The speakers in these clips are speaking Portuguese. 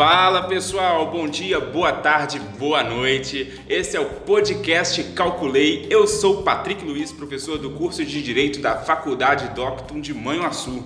Fala pessoal, bom dia, boa tarde, boa noite. Esse é o podcast Calculei. Eu sou Patrick Luiz, professor do curso de Direito da Faculdade Docton de Manhuaçu.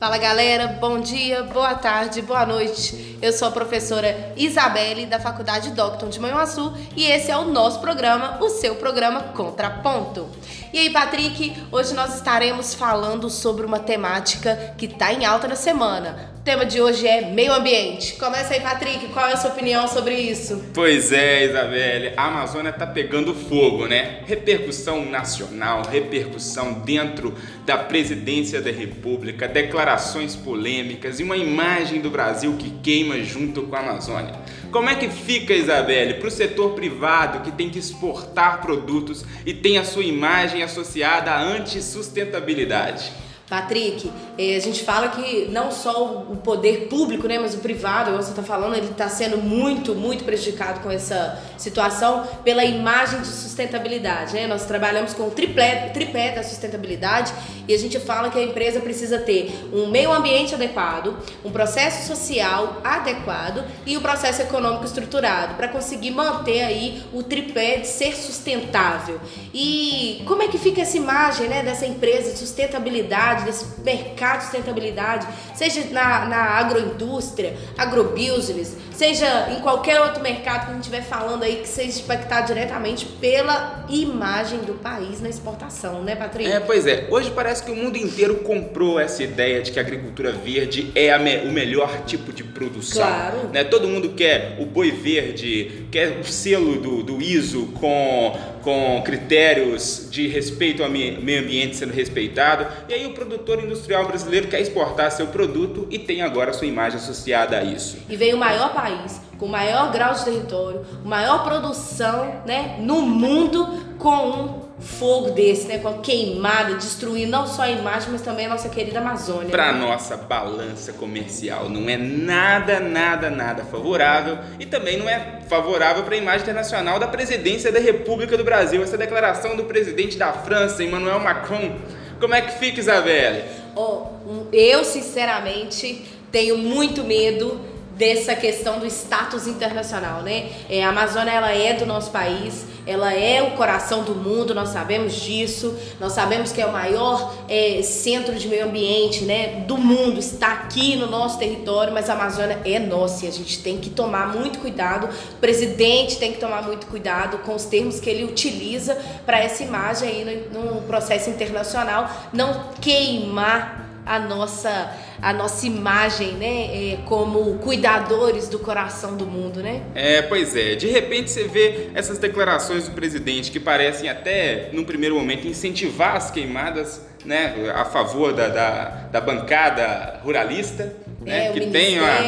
Fala galera, bom dia, boa tarde, boa noite. Eu sou a professora Isabelle da Faculdade Docton de Manhuaçu e esse é o nosso programa, o seu programa Contraponto. E aí, Patrick, hoje nós estaremos falando sobre uma temática que está em alta na semana. O tema de hoje é meio ambiente. Começa aí, Patrick, qual é a sua opinião sobre isso? Pois é, Isabelle, a Amazônia está pegando fogo, né? Repercussão nacional, repercussão dentro da presidência da República, declarações polêmicas e uma imagem do Brasil que queima junto com a Amazônia. Como é que fica, Isabelle, para o setor privado que tem que exportar produtos e tem a sua imagem associada à antissustentabilidade? Patrick, eh, a gente fala que não só o poder público, né, mas o privado, você está falando, ele está sendo muito, muito prejudicado com essa situação pela imagem de sustentabilidade. Né? Nós trabalhamos com o tripé, tripé da sustentabilidade e a gente fala que a empresa precisa ter um meio ambiente adequado, um processo social adequado e o um processo econômico estruturado para conseguir manter aí o tripé de ser sustentável. E como é que fica essa imagem né, dessa empresa de sustentabilidade? Sustentabilidade, desse mercado de sustentabilidade, seja na, na agroindústria, agrobusiness, seja em qualquer outro mercado que a gente estiver falando aí que seja impactado diretamente pela imagem do país na exportação, né, Patrícia? É, pois é. Hoje parece que o mundo inteiro comprou essa ideia de que a agricultura verde é me o melhor tipo de produção. Claro. Né? Todo mundo quer o boi verde, quer o selo do, do ISO com, com critérios de respeito ao meio ambiente sendo respeitado. E aí o produtor industrial brasileiro quer exportar seu produto e tem agora sua imagem associada a isso. E vem o maior país com o maior grau de território, maior produção né, no mundo com um fogo desse, né, com a queimada, destruindo não só a imagem, mas também a nossa querida Amazônia. Para né? nossa balança comercial não é nada, nada, nada favorável e também não é favorável para a imagem internacional da presidência da República do Brasil. Essa declaração do presidente da França, Emmanuel Macron, como é que fica, Isabelle? Oh, eu, sinceramente, tenho muito medo dessa questão do status internacional, né? É, a Amazônia ela é do nosso país, ela é o coração do mundo, nós sabemos disso, nós sabemos que é o maior é, centro de meio ambiente, né, do mundo, está aqui no nosso território, mas a Amazônia é nossa e a gente tem que tomar muito cuidado, o presidente tem que tomar muito cuidado com os termos que ele utiliza para essa imagem aí no, no processo internacional, não queimar a nossa a nossa imagem, né, é, como cuidadores do coração do mundo, né? É, pois é. De repente você vê essas declarações do presidente que parecem até, num primeiro momento, incentivar as queimadas, né, a favor da, da, da bancada ruralista, né, é, que, tem uma,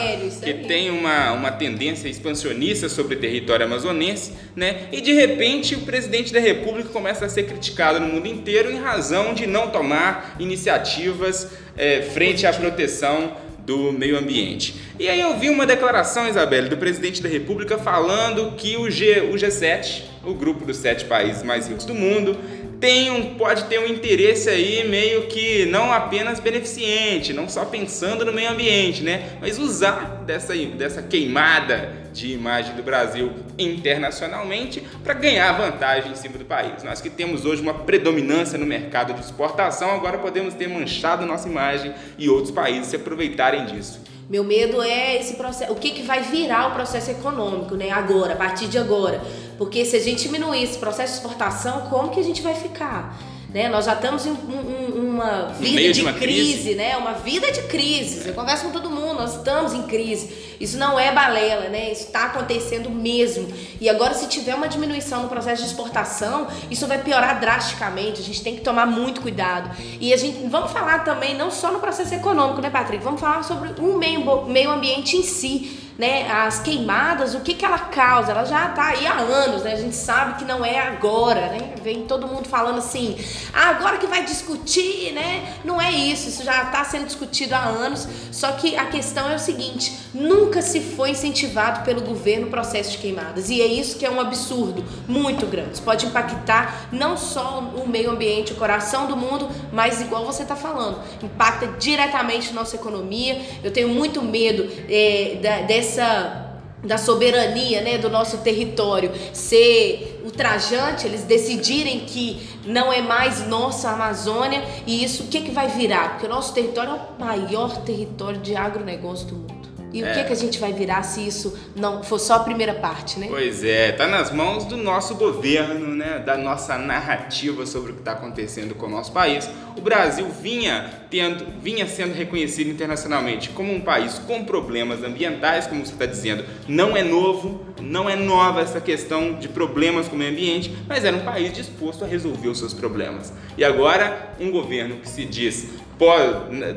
que tem uma, uma tendência expansionista sobre o território amazonense, né, e de repente o presidente da República começa a ser criticado no mundo inteiro em razão de não tomar iniciativas é, frente à proteção do meio ambiente. E aí eu vi uma declaração, Isabelle, do presidente da República falando que o, G, o G7, o grupo dos sete países mais ricos do mundo, tem um, pode ter um interesse aí meio que não apenas beneficente, não só pensando no meio ambiente, né? Mas usar dessa, dessa queimada de imagem do Brasil internacionalmente para ganhar vantagem em cima do país. Nós que temos hoje uma predominância no mercado de exportação, agora podemos ter manchado nossa imagem e outros países se aproveitarem disso. Meu medo é esse processo, o que, que vai virar o processo econômico, né? Agora, a partir de agora. Porque se a gente diminuir esse processo de exportação, como que a gente vai ficar? Né? Nós já estamos em um, um, uma vida de, uma crise, crise, né? Uma vida de crise. Eu converso com todo mundo, nós estamos em crise. Isso não é balela, né? Isso está acontecendo mesmo. E agora, se tiver uma diminuição no processo de exportação, isso vai piorar drasticamente. A gente tem que tomar muito cuidado. E a gente vamos falar também não só no processo econômico, né, Patrick? Vamos falar sobre o meio, meio ambiente em si né, as queimadas, o que, que ela causa? Ela já está aí há anos, né? A gente sabe que não é agora, né? Vem todo mundo falando assim, ah, agora que vai discutir, né? Não é isso, isso já está sendo discutido há anos. Só que a questão é o seguinte: nunca se foi incentivado pelo governo o processo de queimadas. E é isso que é um absurdo muito grande. Isso pode impactar não só o meio ambiente, o coração do mundo, mas igual você está falando, impacta diretamente nossa economia. Eu tenho muito medo é, da, dessa da soberania né, do nosso território ser ultrajante, eles decidirem que não é mais nossa Amazônia e isso o que, que vai virar? Porque o nosso território é o maior território de agronegócio do mundo. E é. o que, que a gente vai virar se isso não for só a primeira parte, né? Pois é, tá nas mãos do nosso governo, né? Da nossa narrativa sobre o que está acontecendo com o nosso país. O Brasil vinha tendo, vinha sendo reconhecido internacionalmente como um país com problemas ambientais, como você está dizendo. Não é novo, não é nova essa questão de problemas com o meio ambiente, mas era um país disposto a resolver os seus problemas. E agora, um governo que se diz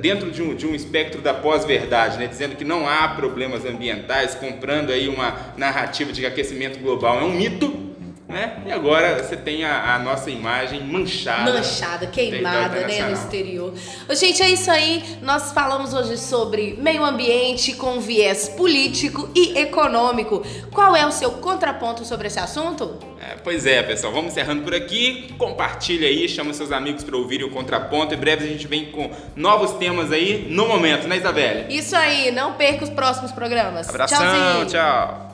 dentro de um, de um espectro da pós-verdade, né, dizendo que não há problemas ambientais, comprando aí uma narrativa de que aquecimento global. É um mito, né? E agora você tem a, a, nossa imagem manchada. Manchada, queimada, né, no exterior. Gente, é isso aí. Nós falamos hoje sobre meio ambiente com viés político e econômico. Qual é o seu contraponto sobre esse assunto? É, pois é, pessoal. Vamos encerrando por aqui. Compartilha aí, chama seus amigos para ouvirem o contraponto. Em breve a gente vem com novos temas aí no momento, né, Isabelle? Isso aí. Não perca os próximos programas. Abração, Tchauzinho. tchau.